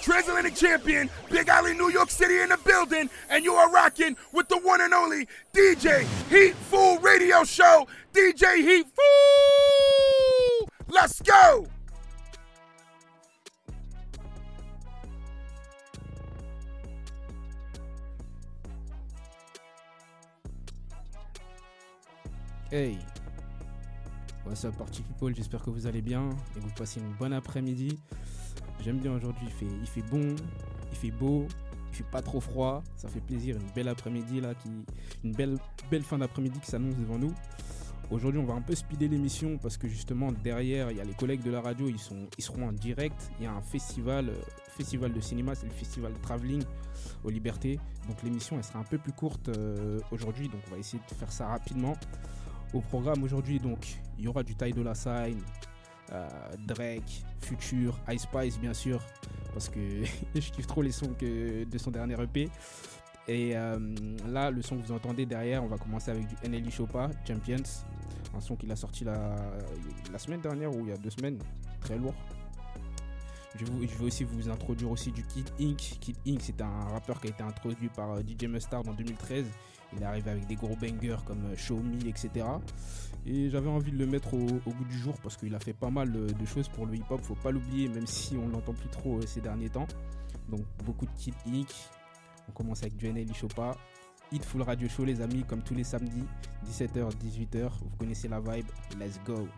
Transatlantic Champion, Big Alley, New York City in the building, and you are rocking with the one and only DJ Heat Fool Radio Show. DJ Heat Fool! Let's go! Hey What's up party people, j'espère que vous allez bien et que vous passez une bonne après-midi. J'aime bien aujourd'hui, il fait, il fait bon, il fait beau, il fait pas trop froid, ça fait plaisir, une belle après-midi là, qui, une belle, belle fin d'après-midi qui s'annonce devant nous. Aujourd'hui, on va un peu speeder l'émission parce que justement derrière, il y a les collègues de la radio, ils, sont, ils seront en direct. Il y a un festival, euh, festival de cinéma, c'est le festival Traveling aux Libertés. Donc l'émission, elle sera un peu plus courte euh, aujourd'hui, donc on va essayer de faire ça rapidement. Au programme aujourd'hui, donc, il y aura du Ty Dolla Sign, euh, Drake, Future, Ice Spice bien sûr, parce que je kiffe trop les sons de son dernier EP. Et euh, là, le son que vous entendez derrière, on va commencer avec du NLE Chopa, Champions, un son qu'il a sorti la, la semaine dernière ou il y a deux semaines, très lourd. Je, vous- vais aussi vous introduire aussi du Kid Ink. Kid Ink, c'est un rappeur qui a été introduit par euh, DJ Mustard en 2013. Il est arrivé avec des gros bangers comme euh, Show Me, etc. Et j'avais envie de le mettre au, goût du jour parce qu'il a fait pas mal euh, de choses pour le hip-hop. Faut pas l'oublier, même si on l'entend plus trop euh, ces derniers temps. Donc beaucoup de Kid Ink. On commence avec du NLE Chopa. Hit Full Radio Show, les amis, comme tous les samedis, 17h, 18h. Vous connaissez la vibe. Let's go.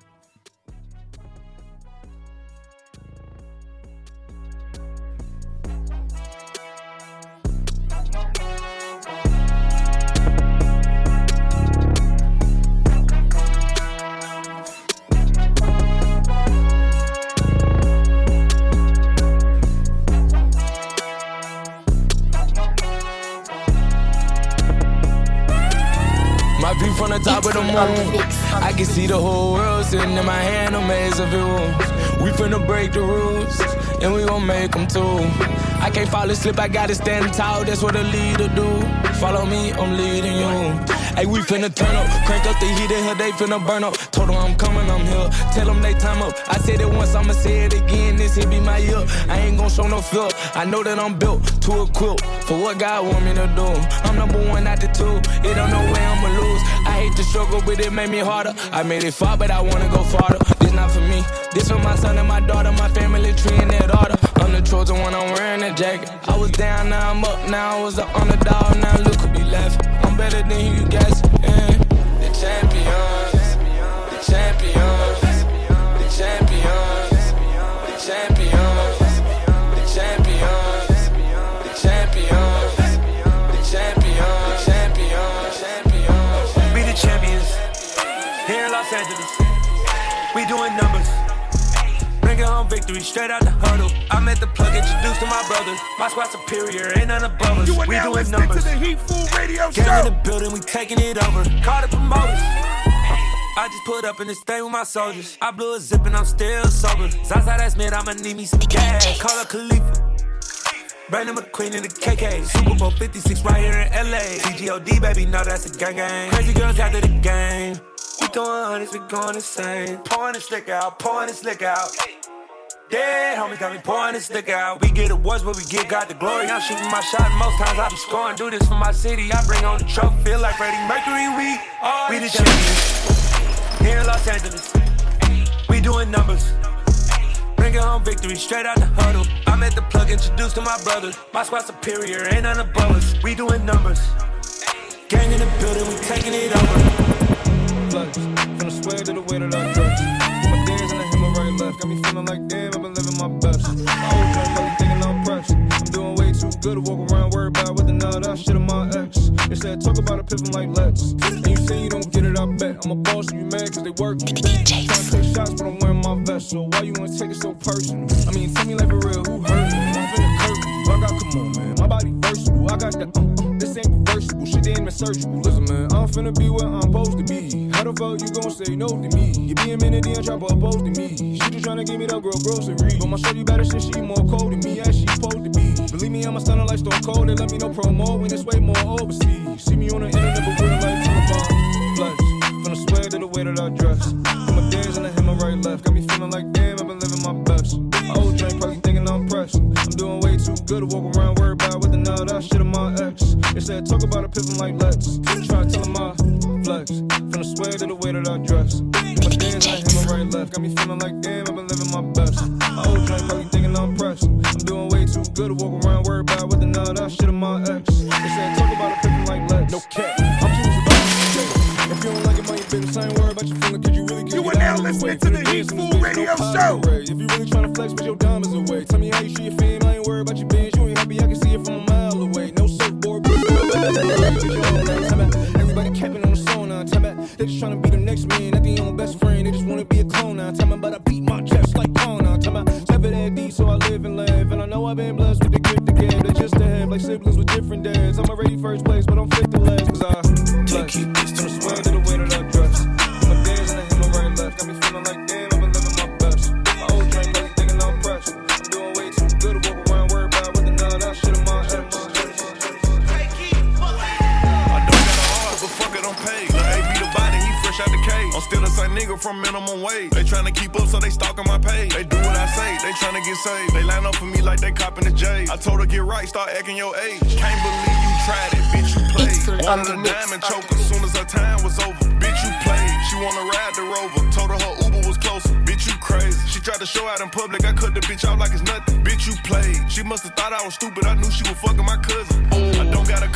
Moon. I can see the whole world sitting in my hand, a maze of rooms. We finna break the rules, and we gon' make them too. I can't fall asleep, I gotta stand tall, that's what a leader do. Follow me, I'm leading you. Hey, we finna turn up, crank up the heat in here, they finna burn up. Told them I'm coming, I'm here. Tell them they time up. I said it once, I'ma say it again. This here be my year. I ain't gon' show no fear. I know that I'm built to equip for what God want me to do. I'm number one, not the two. It don't know where I'ma lose. I hate the struggle, but it made me harder. I made it far, but I wanna go farther. This not for me. This for my son and my daughter, my family tree and their daughter. I'm the Trojan jacket. I was down, now I'm up. Now I was the underdog, now look who be left. I'm better than you guys. Yeah. The champions, the champions, the champions, the champions, Straight out the huddle. I'm at the plug, introduced to my brothers. My squad superior, ain't none above us. You are we now doing listening to the Heat Fool Radio Gang in the building, we taking it over. Call the promoters. I just put up in this thing with my soldiers. I blew a zip and I'm still sober. Zaza, that's mid, I'ma need me some gas. Call up Khalifa. Brandon McQueen in the KK. Super Bowl 56 right here in LA. CGOD, baby, know that's a gang gang. Crazy girls after the game. We throwing hundreds, we going insane. Pouring this liquor out, pouring this liquor out. Dead homies got me pouring this liquor out. We get awards, but we give God the glory. I'm shooting my shot, most times I be scoring. Do this for my city, I bring on the trophy. Feel like Freddie Mercury, we are we the champions. Here in Los Angeles, we doing numbers. Bringing home victory straight out the huddle. I'm at the plug, introduced to my brothers. My squad superior, ain't none above us. We doing numbers. Gang in the building, we taking it over. Flex, from the sweat to the way that I dress. My days in the hammer right left, got me feeling like damn, good to walk around worried about the nut that shit of my ex. Said talk about a pimpin' like let's. And you say you don't get it, I bet. I'm a boss and you mad cause they work me. Trying to take shots, but I'm wearing my vest. So why you wanna take it so personal? I mean, tell me like for real, who hurt me? I'm finna curtain. I got, come on, man. My body versatile. I got uh, uh, this ain't reversible. Shit, they ain't is surgical. Listen, man, I'm finna be where I'm supposed to be. How the fuck you gon' say no to me? You be a minute, then try opposed to me. She just tryna give me that girl grocery. But my shorty better shit, she more cold than me, as she to be. Believe me, I'm a stunner like Stone Cold. They let me know promo when it's way more overseas. See me on the internet, but real life to the bomb. Flex, from the sweat to the way that I dress. Put my days in the hem, my right left. Got me feeling like damn, I've been living my best. My old drink probably thinking I'm pressed. I'm doing way too good to walk around worried about with another that shit of my ex. They said talk about a pimpin' like Lex. Try to tell him my flex. From the sweat to the way that I dress. Put my days in the hem, my right left. Got me feeling like saved. They line up for me like they copping the J. I told her get right, start acting your age. Can't believe you tried it, bitch, you played. Wanted a diamond choke as soon as her time was over. Bitch, you played. She wanna ride the rover. Told her her Uber was closer. Bitch, you crazy. She tried to show out in public. I cut the bitch out like it's nothing. Bitch, you played. She must have thought I was stupid. I knew she was fucking my cousin. I don't got a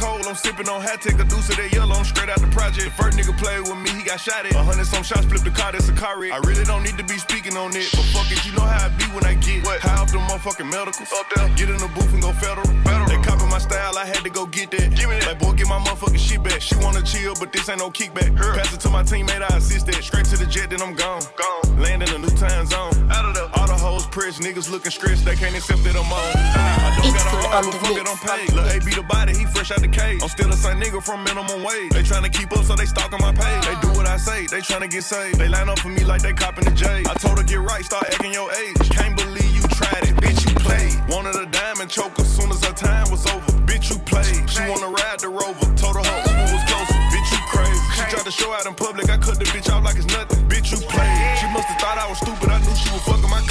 cold. I'm sipping on hat. Take a deuce of that yellow. I'm straight out the project. First nigga played with me. He got shot at. A hundred some shots. Flip the car. That's a car wreck. I really don't need to be speaking on it. But fuck it. You know how I be when I get what? High off the motherfucking medicals. Up there. Get in the booth and go federal. federal. Had to go get that. Give me that. Like boy, get my motherfucking shit back. She wanna chill, but this ain't no kickback. Her. Pass it to my teammate. I assist that. Straight to the jet, then I'm gone. Gone. Land in a new time zone. Out of the all the hoes pressed. Niggas looking stressed. They can't accept that I'm on. I don't got a heart, but fuck it, I'm paid. Lil' A be the body, he fresh out the cage. I'm still the same nigga from minimum wage. They tryna keep up, so they stalking my page. They do what I say, they tryna get saved. They line up for me like they copping the J. I told her get right, start acting your age. Can't believe you tried it, bitch, you played. Wanted a diamond choke as soon as her time was over. Bitch, you played. She wanna ride the rover. Told her her Uber was closer. Bitch, you crazy. She tried to show out in public. I cut the bitch out like it's nothing. Bitch, you played. She must have thought I was stupid. I knew she was fucking my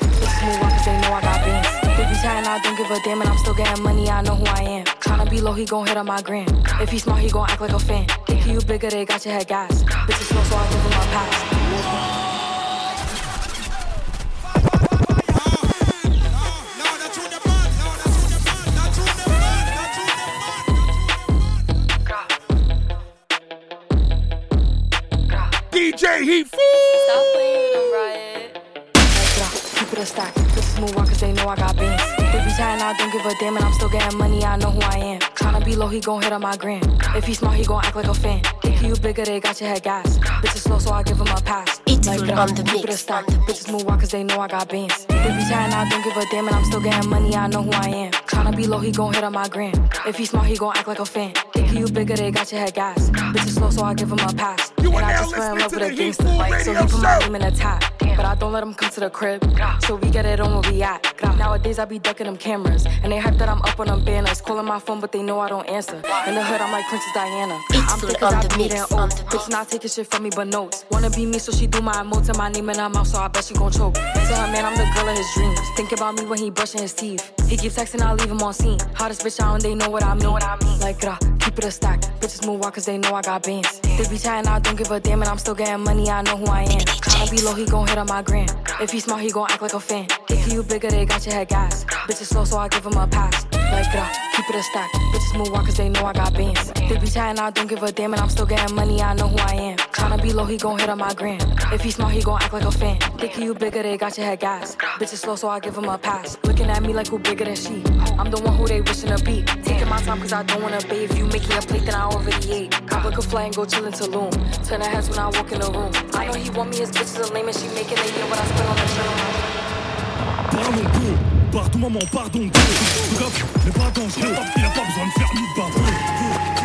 A move on cause they know I got bands. They be chatting, I don't give a damn, and I'm still getting money, I know who I am. Tryna be low, he gon' hit on my gram. If he smart, he gon' act like a fan. Think you bigger, they got your head gas. Bitches slow, so I give him a pass. I got bands. They be chatting, I don't give a damn, and I'm still getting money, I know who I am. Tryna be low, he gon' hit on my gram. If he smart, he gon' act like a fan. Think you bigger, they got your head gas. Bitches slow, so I give him a pass. It's like uh, on the keep it a mix, stack. the Bitches move out cause they know I got bands. They be chatting, I don't give a damn, and I'm still getting money, I know who I am. Tryna be low, he gon' hit on my gram. If he smart, he gon' act like a fan. Think you bigger, they got your head gas. Bitches slow, so I give him a pass. You and I just fell in listening love with a the Heat gangster. So Radio he put my name in the top. But I don't let him come to the crib. So we get it on where we at. Nowadays I be ducking them cameras. And they hype that I'm up on them banners. Calling my phone, but they know I don't answer. In the hood, I'm like Princess Diana. I'm thick as I be on oats. Bitch not taking shit from me but notes. Wanna be me, so she do my emotes and my name in her mouth, so I bet she gon' choke. Tell her man I'm the girl of his dreams. Think about me when he brushing his teeth. He keeps texting, I leave him on scene. Hottest bitch out and they know what I mean. Like, grah, keep it a stack. Bitches move out cause they know I got bands. They be chatting, I don't give a damn, and I'm still getting money, I know who I am. Tryna be low, he gon' hit my gram. If he smart, he gon' act like a fan. If you bigger, they got your head gas. Bitches slow, so I give him a pass. Like, grah, a stack. Bitches move out cause they know I got bands. They be chatting, I don't give a damn, and I'm still getting money, I know who I am. Tryna be low, he gon' hit on my gram. If he smart, he gon' act like a fan. Think you bigger, they got your head gas. Bitches slow, so I give him a pass. Looking at me like who bigger than she. I'm the one who they wishing to be. Taking my time cause I don't wanna bathe. You making a plate, then I already ate. Cop a fly and go chill in Tulum. Turn her heads when I walk in the room. I know he want me, his bitches are lame and she making a year what I spend on the peu, pardon maman, pardon. Le gars n'est pas dangereux, il a pas besoin de faire ni de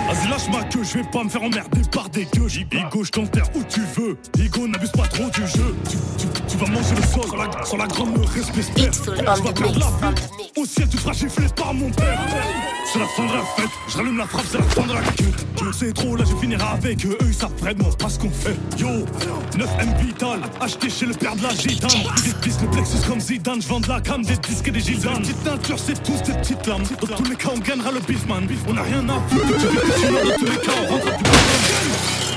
Vas-y lâche ma queue, je vais pas me faire emmerder par des gueux Higo, je t'enterre où tu veux Higo, n'abuse pas trop du jeu Tu, tu, tu vas manger le sol, sans la, sans la grande me respecte Je vais perdre la mix. Au ciel, tu seras giflé par mon père c'est la fin de la fête, je rallume la frappe, c'est la fin de la queue. Je sais trop, là je finirai avec eux, eux ils savent vraiment pas ce qu'on fait. Yo, 9M Vital, acheté chez le père de la gitane. Des pistes, le plexus comme Zidane, je vends de la cam, des disques et des gisanes. Petite teinture, c'est tous des petites lames. Dans tous les cas, on gagnera le beefman. On a rien à foutre, Sinon, de tous les cas, on rentre plus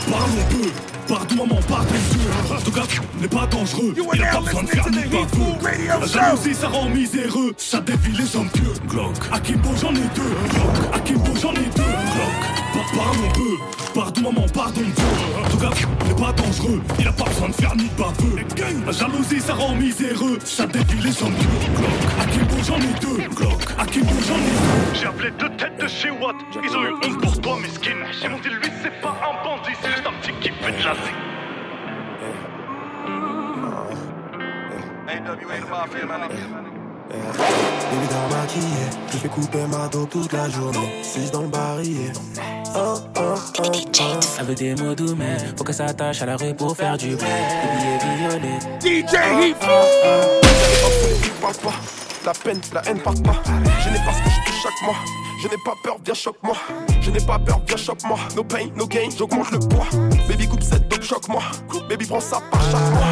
dans Parle on peut, pardon maman, par tes yeux. Ton gars n'est pas dangereux, il a pas besoin de faire ni partout. La jalousie, ça rend miséreux, ça défile les hommes pieux. Glock, Akimbo, j'en ai deux. Glock, Akimbo, j'en ai deux. Glock. Pa- pardon peu, pardon maman, pardon Dieu. En tout cas, n'est pas dangereux, il a pas besoin de faire ni de baveux. La jalousie, ça rend miséreux, ça dévie les hommes pieux. Glock, Akimbo, j'en ai deux. Glock, Akimbo, j'en ai deux. J'ai appelé deux têtes de chez Watt, ils ont eu honte pour toi, mesquine. Ils m'ont dit, lui, c'est pas un bandit, c'est juste un petit qui fait de la zik. Baby maquillé, je fais couper ma dos toute la journée. 6 dans le barillet. Oh, oh, oh, oh. Avec des mots doux, mais faut que ça attache à la rue pour faire du bruit. Des billets violets. DJ Heat Food. Ils parlent pas. La peine, la haine part pas. Je n'ai pas ce que je touche chaque mois. Je n'ai pas peur, viens choque-moi. Je n'ai pas peur, viens choque-moi. No pain, no gain, j'augmente le poids. Baby coupe cette donc choque-moi. Baby prends ça par chaque mois.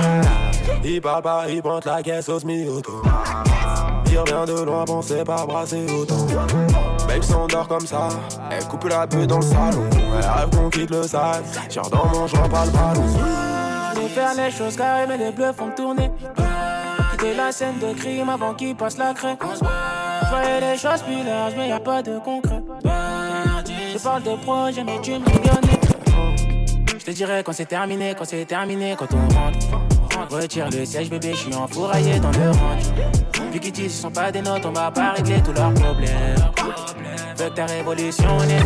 Il parle pas, il pointe la caisse au semi-auto. Il revient de loin, c'est pas brasser autant. Babe s'endort comme ça, elle coupe la pute dans le salon. Elle rêve qu'on quitte le sale, tire dans mon joint, pas le ballon. Je vais faire les choses carrées, mais les bleus font tourner. Quitter la scène de crime avant qu'il passe la craie. Je les choses plus larges, mais y a pas de concret. Je parle de projet, mais tu me. Je te dirai quand c'est terminé, quand c'est terminé, quand on rentre. Retire le siège, bébé, je suis enfouraillé dans le range. Vu qu'ils disent ce sont pas des notes, on va pas régler tous leurs problèmes. Veux que ta révolution, on est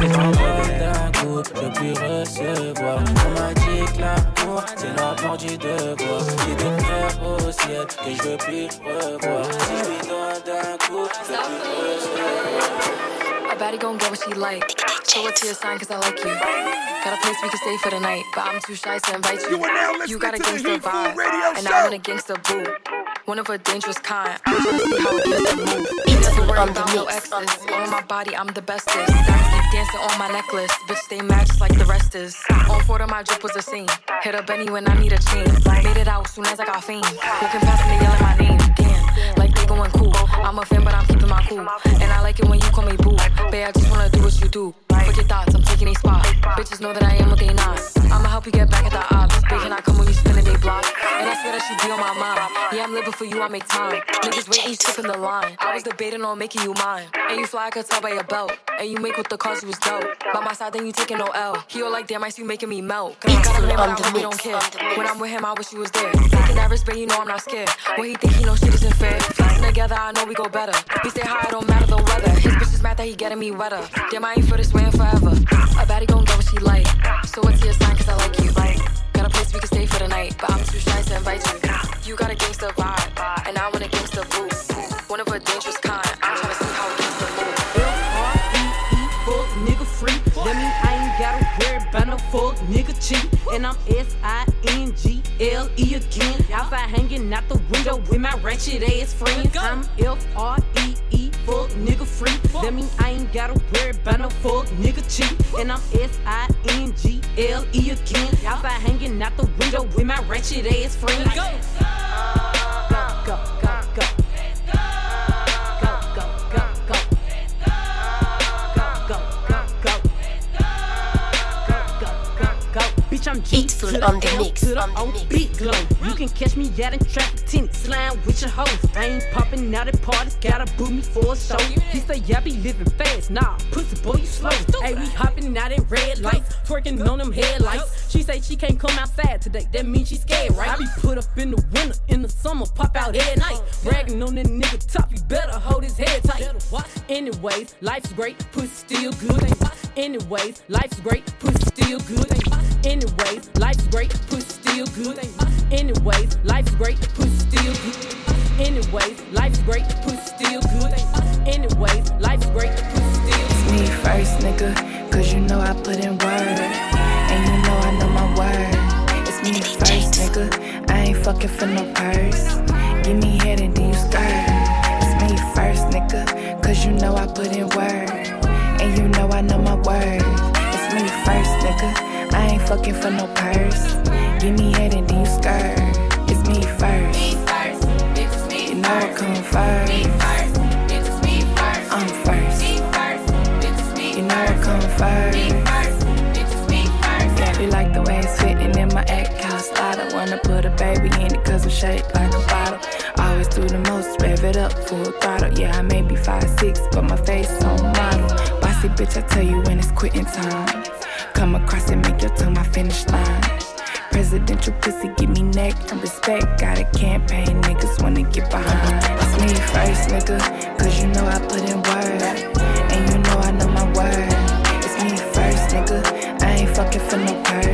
d'un coup. Je veux plus recevoir. On m'a dit que l'amour, c'est la mort du devoir. J'ai des frères au ciel que je veux plus revoir. Si je lui donne d'un coup, je veux plus recevoir. A baddie gon' get what she like. Show it to your sign cause I like you. Got a place we can stay for the night, but I'm too shy to invite you. You You got a Food vibe, Radio and. I'm in a gangster boo. One of a dangerous kind. I'm trying to see how it gets to move. Never worry the about no mix, on exes. On my body, I'm the bestest. Keep dancing on my necklace. Bitch, stay mad just like the rest is. On four of my drip was the same. Hit a Benny when I need a chain. Made it out soon as I got fame. Walking past me, they yelling my name. Damn, like they going cool. I'm a fan, but I'm my cool. And I like it when you call me boo. Babe, I just wanna do what you do. Fuck your thoughts, I'm taking a spot. Bitches know that I am what they not. I'ma help you get back at the ops. Bitch, can I come when you spinning they block? And I swear that she be on my mind. Yeah, I'm living for you, I make time. Niggas waiting, skipping the line. I was debating on making you mine. And you fly, I could tell by your belt. And you make with the cause you was dope. By my side, then you taking no L. He all like, damn, I see you making me melt. Cause I got a man, but I really don't care. When I'm with him, I wish you was there. Taking that risk, but you know I'm not scared. When he think he know shit isn't fair. Together, I know we go better. We stay high, don't matter the weather. His bitch is mad that he getting me wetter. Damn, I ain't for this way forever. A baddie gon' get what she like. So what's your sign? Cause I like you. Got a place we can stay for the night, but I'm too shy to invite you. You got a gangster vibe, and I want a gangster boo. One of a dangerous kind. Fuck nigga cheat. And I'm S I N G L E again. Outside hanging out the window with my ratchet ass friends. I'm F R E E, fuck nigga free. That mean I ain't gotta worry about no fuck nigga cheat. And I'm S I N G L E again. Outside hanging out the window with my ratchet ass friends. Go, go, go, go, go. Go, to the on the mix, to the O, glow. You can catch me out in traffic, tinted, slime with your hoes. I ain't popping out at parties, gotta boot me for a show. He say, yeah, I be living fast, nah, pussy boy, you slow. Hey, we hopping out at red lights, twerking on them headlights. She say she can't come outside today, that means she scared, right? I be put up in the winter, in the summer, pop out at night. Bragging on that nigga top, you better hold his head tight. Anyways, life's great, pussy still good. Anyways, life's great, pussy still good. Anyways, life's great, pussy still good. Anyways, life's great, pussy still good. Anyways, life's great, pussy still good. Anyways, life's great, pussy still It's me first, nigga, cause you know I put in work. And you know I know my word. It's me first, nigga. I ain't fucking for no purse. Give me head and then you skirt. It's me first, nigga, cause you know I put in work. And you know I know my word. It's me first, nigga. Fucking for no purse. Give me head and then you skirt. It's me first. You know I come first. I'm first. You know I come first. Yeah, we like the way it's fitting in my act. I wanna put a baby in it cause I'm shaped like a bottle. Always do the most, rev it up full throttle. Yeah, I may be 5'6, but my face on model. Bossy bitch, I tell you when it's quitting time. Come across and make your tongue my finish line. Presidential pussy, give me neck and respect. Got a campaign, niggas wanna get behind. It's me first, nigga, cause you know I put in work. And you know I know my word. It's me first, nigga. I ain't fucking for no purse.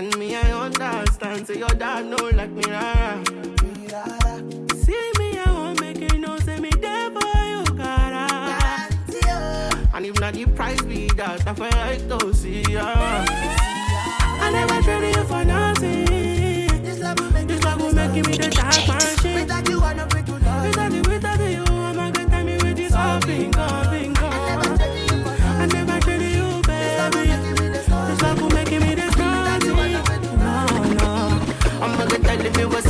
And me, I understand. Say your dad know like me. Rara. See me, I won't make you know. say me there for you, cara. And if not the price be that, I feel like to see ya. I never traded you for nothing. This love will make, this me the type of.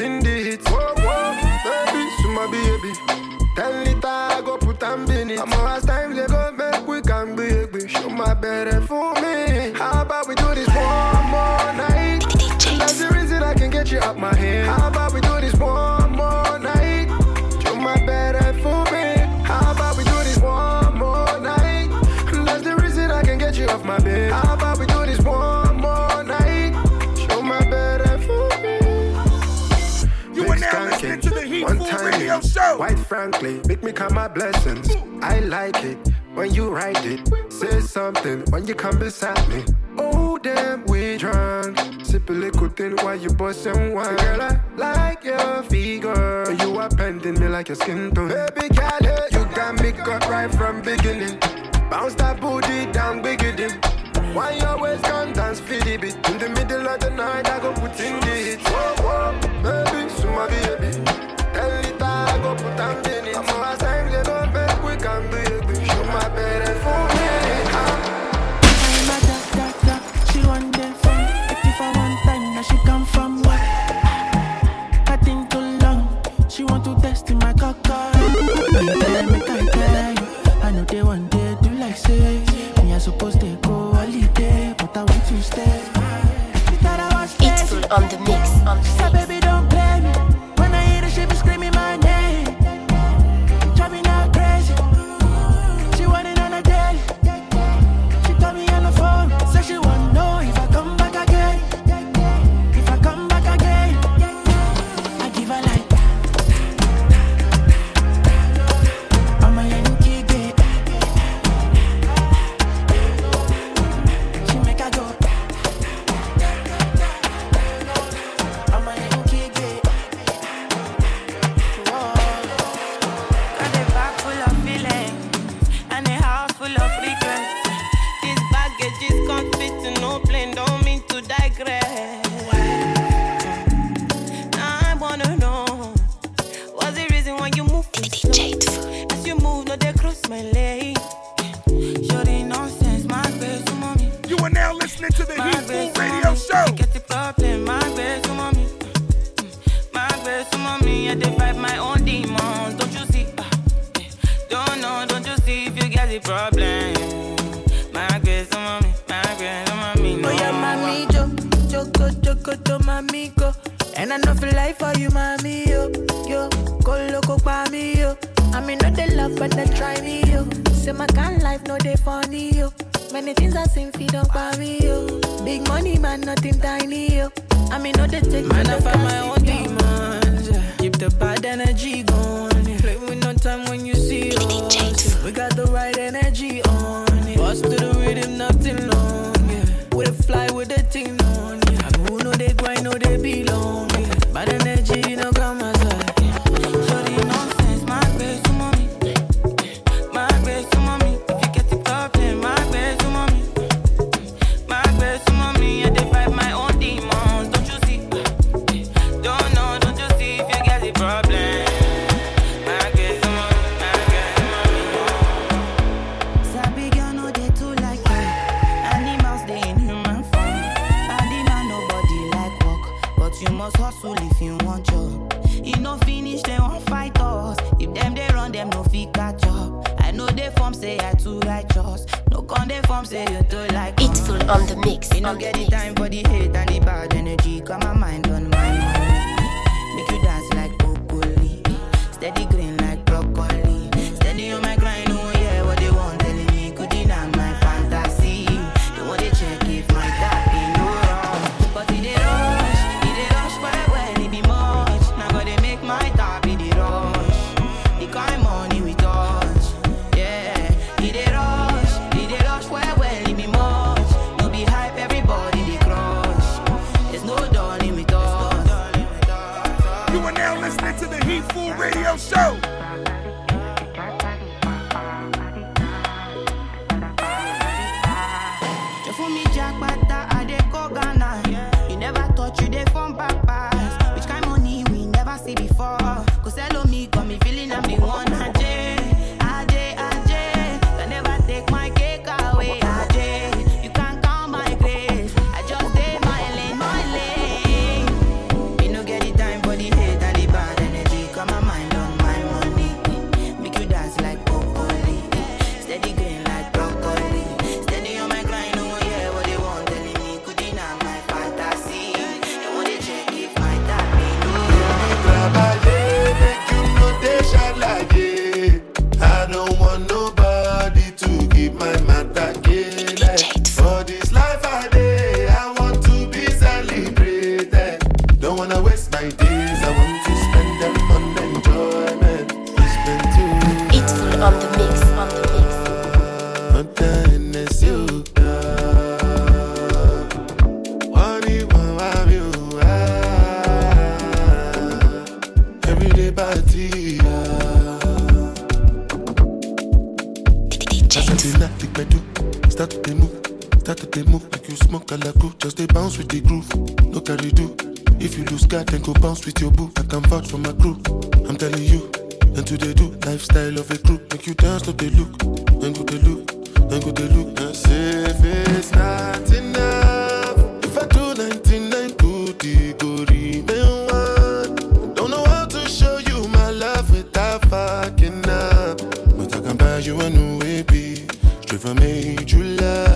in the hits. Whoa, whoa, baby, so my baby. tell it I go put on in it. me my blessings. I like it when you write it. Say something when you come beside me. Oh, damn, we drunk. Sip a little thing while you bust some wine. Girl, I like your figure. You are bending me like your skin tone. Baby, girl, you got me cut right from beginning. Bounce that booty down, beginning. Why you always come dance split? In the middle of the night, I go put in the hit. Whoa, whoa, baby, suma baby. Ten liter, I go put on the I'm now she come you a new baby, straight from you love.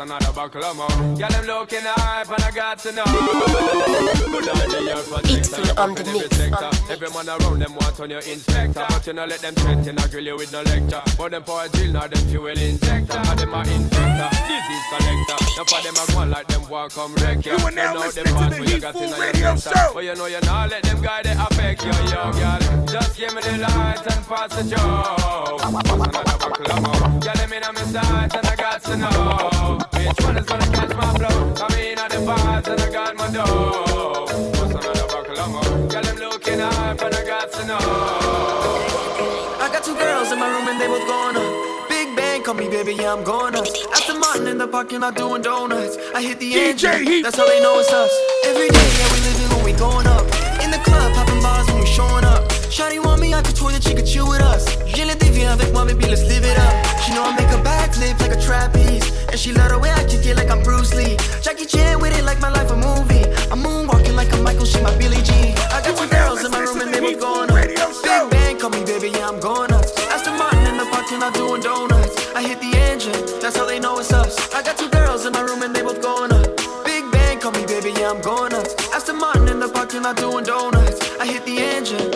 Another buckle of more? Yeah, them looking hype and I got to know. Good idea for It's full on the Every mix, sector. on the Every man around them want on your inspector. But you know let them threaten, I grill you with no lecture. But them for a drill, now them fuel injector. Now them a infector, disease collector. Now for them a go on like them walk come wreck you. You are now know listening them to part the where you Heat got Food in Radio. Show. But you know you not let them guy they affect you, yo, girl. Just give me the light and pass the joe. What's another buckle of more? Girl, let me know my sight and I got to know which one is gonna catch my flow. I mean, I the vibes and I got my dough. What's another buckle of more? Girl, I'm looking hype and I got to know. I got two girls in my room and they both going up. Big bang, call me baby, yeah, I'm going up. Aston Martin in the parking lot doing donuts. I hit the engine, that's how they know it's us. Every day, yeah, we living when we going up. In the club, popping bars when we showing up. Shawty want me out the toilet, she could chill with us. Je le viens avec moi, baby, let's live it up. She know I make a backflip like a trapeze. And she love the way I kick it like I'm Bruce Lee. Jackie Chan with it like my life a movie. I'm moonwalking like a Michael, she my Billie Jean. I got two girls in my room and they both going up. Big bang, call me baby, yeah, I'm going up. Aston Martin in the parking lot doing donuts. I hit the engine, that's how they know it's us. I got two girls in my room and they both going up. Big bang, call me baby, yeah, I'm going up. Aston Martin in the parking lot doing donuts. I hit the engine,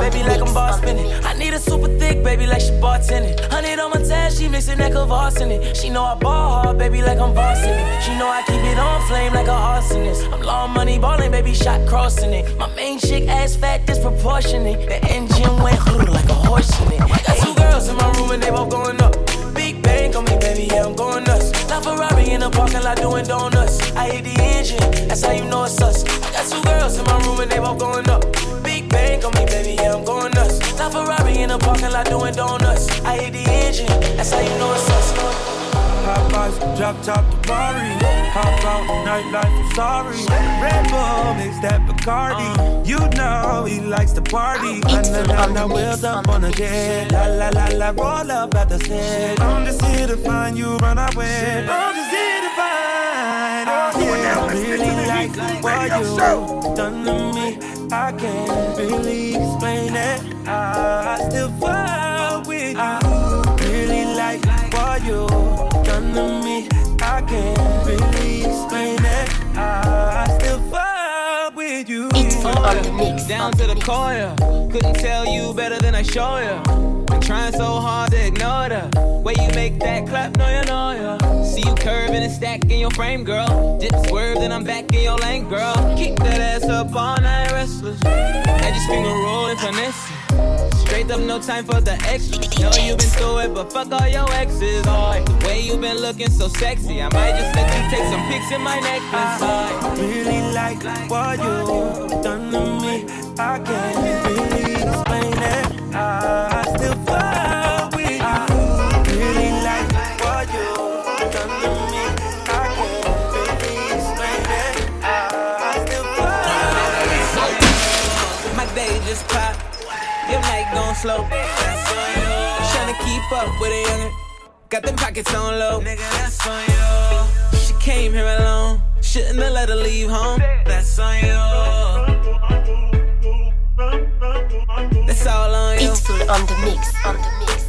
Baby, like I'm boss spinning. I need a super thick, baby, like she bartending. Honey on my tag, she mixing that Kvass in it. She know I ball hard, baby, like I'm bossing it. She know I keep it on flame like a arsonist. I'm long money balling, baby, shot crossing it. My main chick ass fat, disproportionate. The engine went like a horse in it. I Got two girls in my room and they both going up. Bang on me, baby, yeah, I'm going nuts. La Ferrari in the parking lot doing donuts. I hit the engine, that's how you know it's us. I got two girls in my room and they both going up. Big bang on me, baby, yeah, I'm going nuts. La Ferrari in the parking lot doing donuts. I hit the engine, that's how you know it's us. Hot box, drop top to. Hop out, nightlife, I'm sorry. Red Bull, mix that Bacardi. You know he likes to party. And then I wheels up on a jet. La la la la, roll up at the set. I'm just here to find you, run away. I'm just here to find. Oh yeah, I really like what you done to me. I can't really explain it. I still fall with you. Really like what you to me. I can't really explain it. I still fall with you. Down to the corner. Couldn't tell you better than I show you. Been trying so hard to ignore the way you make that clap, no you know ya. See you curving and stacking your frame, girl. Dip swerve, then I'm back in your lane, girl. Keep that ass up all night, restless. I just finger rolling finesse. Straight up, no time for the extra. Know you been through it, but fuck all your exes. Oh, the way you been looking so sexy, I might just let you take some pics in my necklace. I really like what you done to me. I can't slow. Tryna keep up with a youngin'. Got them pockets on low. Nigga, that's on you. She came here alone. Shouldn't have let her leave home. That's on you. That's all on you. It's full on the mix, on the mix.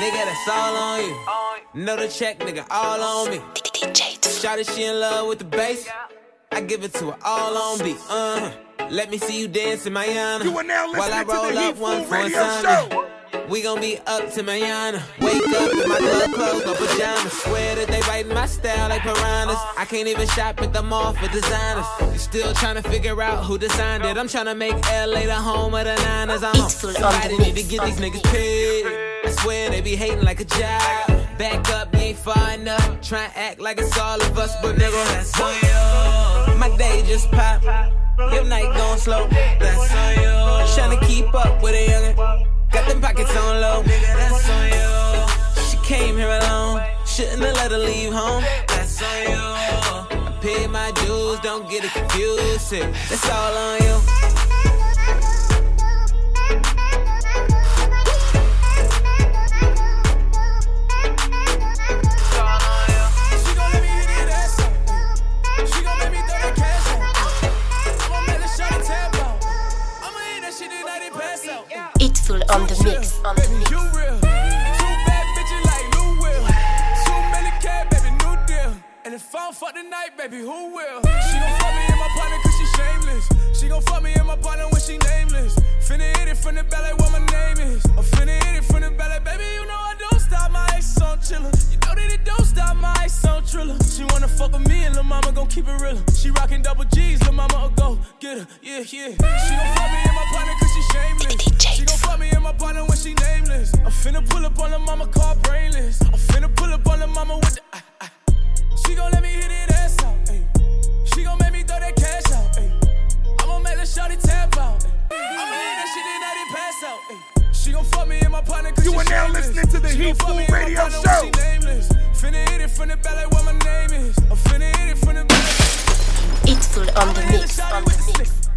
Nigga, that's all on you. Know the check, nigga, all on me. Shawty, she in love with the bass. I give it to her all on beat. Uh, let me see you dance in Mayana. You are now While I listening to the roll up Heat one Food for Radio We gon' be up to Mayana. Wake up in my club clothes, no pajamas. Swear that they writing my style like piranhas. I can't even shop at the mall for designers. You still trying to figure out who designed it. I'm trying to make LA the home of the Niners. I'm on. Somebody need to get these niggas paid. I swear they be hating like a job. Back up, you ain't far enough. Try and act like it's all of us, but nigga, that's on you. My day just pop. Your night gon' slow. That's on you. Tryna keep up with a youngin'. Got them pockets on low. Nigga, that's on you. She came here alone. Shouldn't have let her leave home. That's on you. I paid my dues, don't get it confused. That's all on you. On Baby, you real. Two bad bitches like Lou Will. Too many cat, baby, new deal. And if I don't fuck tonight, baby, who will? She gon' fuck me in my partner cause she shameless. She gon' fuck me in my partner when she nameless. Finna hit it from the belly what my name is. I'm finna hit it from the belly, baby, you know I ice on chiller. You know that it don't stop my ice on triller. She wanna fuck with me and lil' mama gon' keep it real. She rockin' double G's, lil' mama will go get her, yeah, yeah. She gon' fuck me in my partner cause she shameless. She gon' fuck me in my partner when she nameless. I'm finna pull up on the mama car brainless. I'm finna pull up on the mama with the. ah, ah. She gon' let me hit it ass out. ayy. She gon' make me throw that cash out. ayy. I'ma make the shawty tap out. ayy. I'ma that shit pass out. ayy. She gon' fuck me in my partner cause You are now shameless. listening to the She Heat fuck Food me in my Radio partner Show. she nameless. Finna hit it from the belly what my name is. I'm finna hit it from the belly. It's full on the mix. On the mix.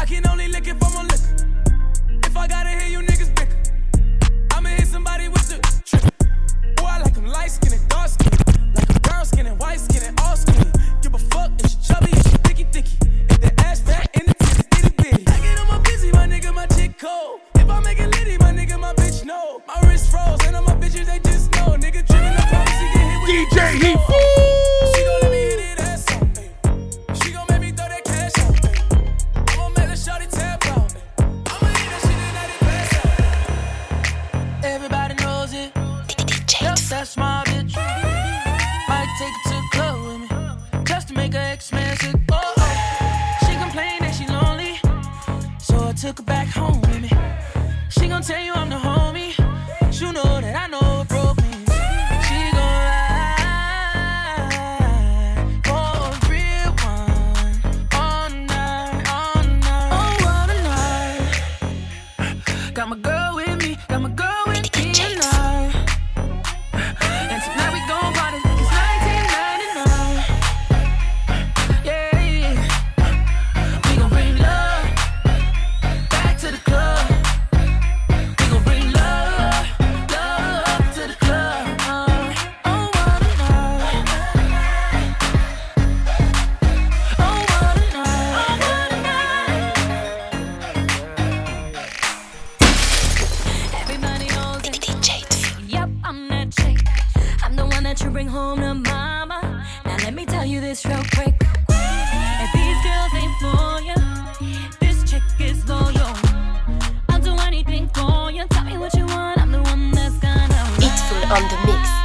I can only lick if I'm on liquor. If I gotta hear you niggas bicker, I'ma hit somebody with the trick. Boy, I like 'em light skinned and dark skinned. Like 'em brown skinned and white skinned and all skinned. Give a fuck if she chubby and she thicky thicky. On the mix.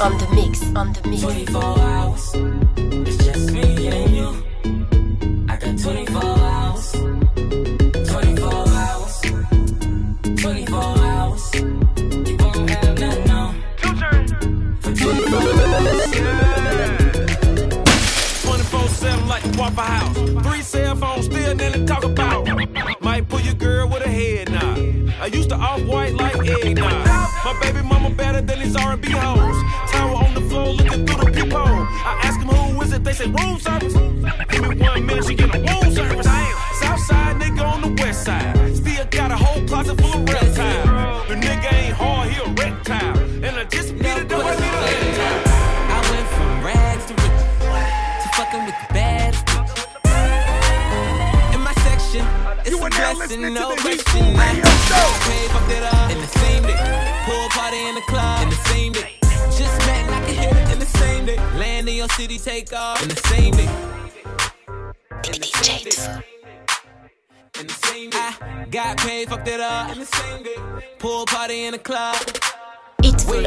On the mix, on the mix. 24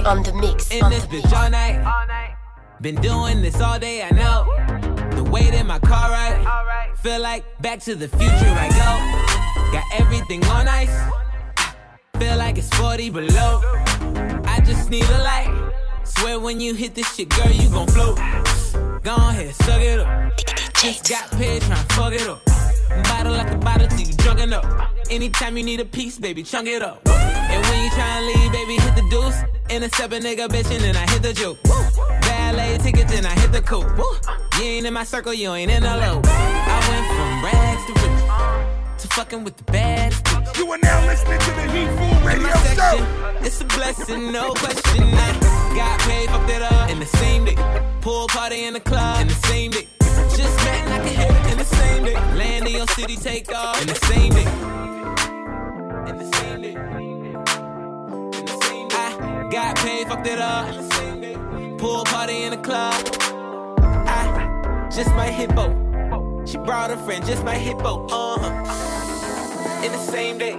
It's full on the mix, In on this the bitch all night. all night. Been doing this all day, I know. The weight in my car right. Feel like back to the future I go. Got everything on ice. Feel like it's 40 below. I just need a light. Swear when you hit this shit, girl, you gon' float. Go ahead, suck it up. Just got paid, tryna fuck it up. Bottle like a bottle till you drunk enough. Anytime you need a piece, baby, chunk it up. And when you tryna leave, baby, hit the deuce. Intercept a nigga, bitch, and then I hit the juke. Ballet tickets, then I hit the coupe. You ain't in my circle, you ain't in the loop. I went from rags to riches to fucking with the baddest bitch. You are now listening to the Heat Food Radio Show. It's a blessing, no question. I got paid, fucked it up in the same day. Pool party in the club in the same day. Just met and I can hit it in the same day. Land in your city, take off in the same day. In the same day. Got paid, fucked it up in the same day. Pool party in the club. I just my hit both. She brought a friend, just my hit both. Uh huh. In the same day.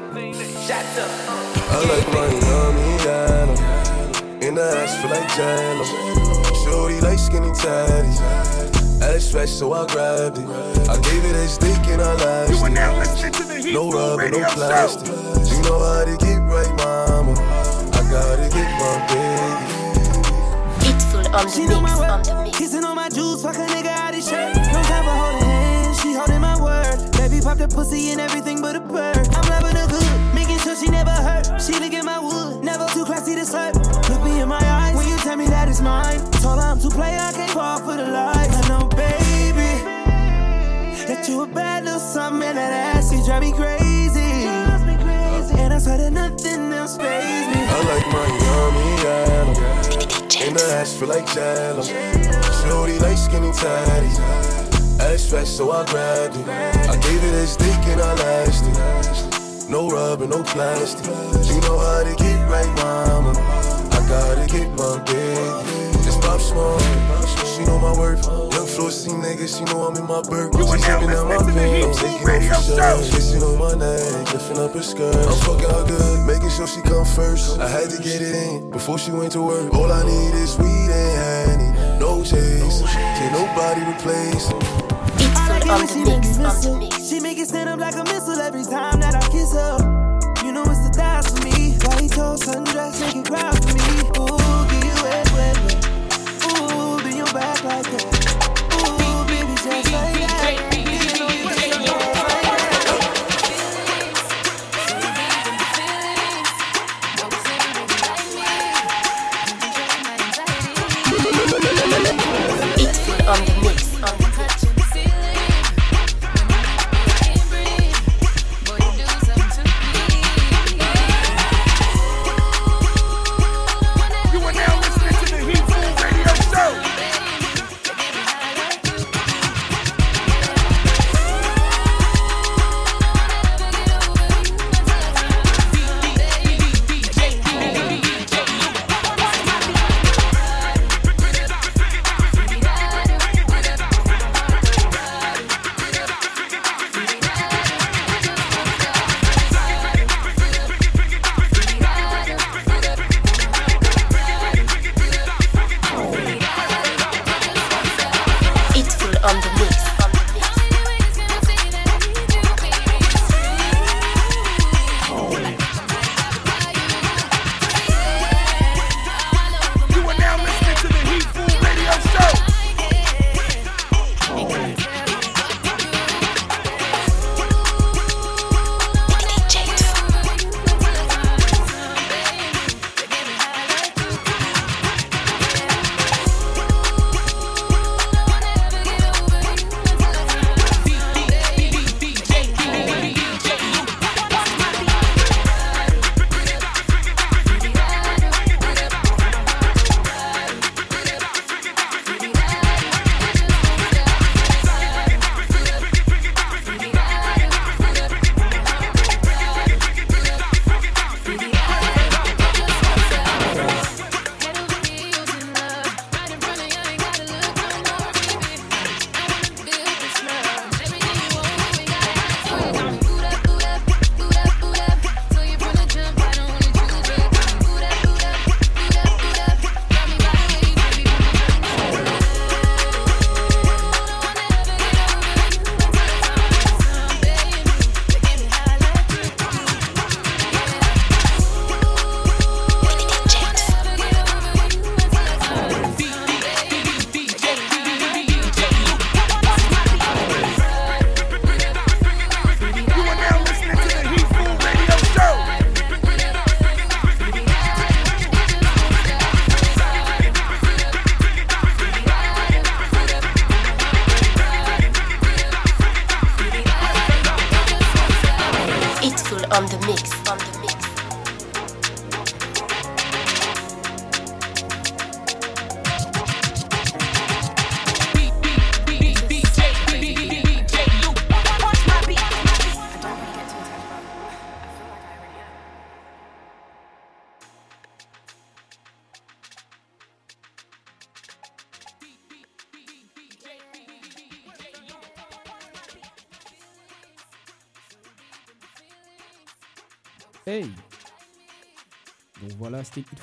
Shots up. I like Miami Yellow. In the ass feel like jello. Shorty like skinny tatties. Ass fresh, so I grabbed it. I gave it a stick and I lashed You are now it. listening to the Heat No rubber, no plastic. You know how to get right, mama. I gotta get my baby. It's full on the She know mix, my on worth. the mix. Kissing on my juice, fuck a nigga out his shirt. No time for holding hands, she holding my word. Baby pop the pussy and everything but a bird. I'm loving her good, making sure she never hurt. She look at my wood, never too classy to slurp. Look me in my eyes when you tell me that it's mine. Told her I'm too play, I can't fall for the lies. I know, baby, that you a bad little something and that ass, you drive me crazy. Swear that nothing else pays me. I like Miami Yellow. In the ass feel like jello. Shorty like skinny tatties. Ass fresh, so I grabbed it. I gave it a stick and I lashed it. No rubber, no plastic. You know how to get right, mama. I gotta get my baby. Just pop small. She know my worth. Young floor C nigga, she know I'm in my burp. You are now looking at my listening to the. Heat I'm Food taking off Radio. Show. Kissing on my neck, lifting up her skirt. I'm fucking her good, making sure she come first. I had to get it in before she went to work. All I need is weed and honey, no chase. Can nobody replace. It's I full like on the mix, she on make the me mix. missile. She make it stand up like a missile every time that I kiss her. You know it's the dice for me. White toast, sundress, make it cry for me. Ooh, get you wet, wet, wet. Ooh, bend your back like that. Just like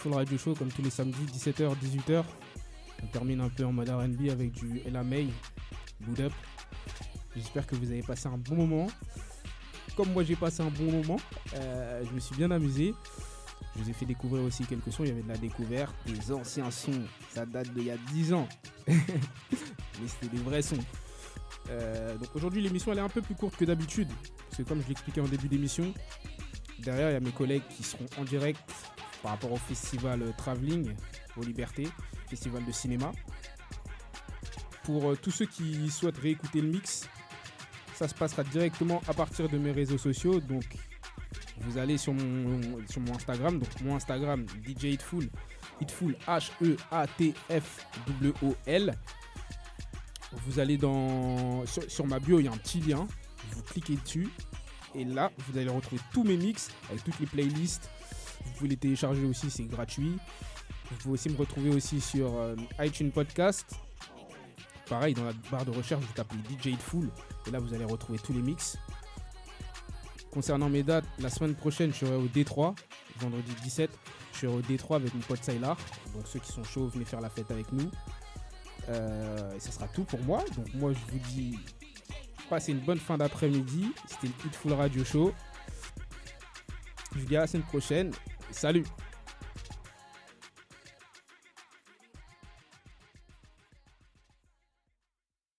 Hitful Radio Show comme tous les samedis, 17h, 18h. On termine un peu en mode RB avec du Ella May, Boot Up. J'espère que vous avez passé un bon moment. Comme moi j'ai passé un bon moment, Euh, je me suis bien amusé. Je vous ai fait découvrir aussi quelques sons. Il y avait de la découverte, des anciens sons. Ça date d'il y a 10 ans. Mais c'était des vrais sons. Euh, donc aujourd'hui l'émission elle est un peu plus courte que d'habitude. Parce que comme je l'expliquais en début d'émission, derrière il y a mes collègues qui seront en direct par rapport au festival euh, Travelling aux Libertés, festival de cinéma. Pour euh, tous ceux qui souhaitent réécouter le mix, ça se passera directement à partir de mes réseaux sociaux. Donc vous allez sur mon, Instagram, donc mon Instagram DJ Hitful, Hitful E H-E-A-T-F-W-O-L. Vous allez dans sur, sur ma bio, il y a un petit lien. Vous cliquez dessus et là, vous allez retrouver tous mes mix avec toutes les playlists. Vous pouvez les télécharger aussi, c'est gratuit. Vous pouvez aussi me retrouver aussi sur euh, iTunes Podcast. Pareil, dans la barre de recherche, vous tapez DJ Hitful et là, vous allez retrouver tous les mix. Concernant mes dates, la semaine prochaine, je serai au D3, vendredi 17. Je serai au D3 avec mon pote Sailor. Donc ceux qui sont chauds, venez faire la fête avec nous. Euh, et ça sera tout pour moi. Donc moi, je vous dis, passez une bonne fin d'après-midi. C'était le Hitful Radio Show. Je vous dis à la semaine prochaine. Salut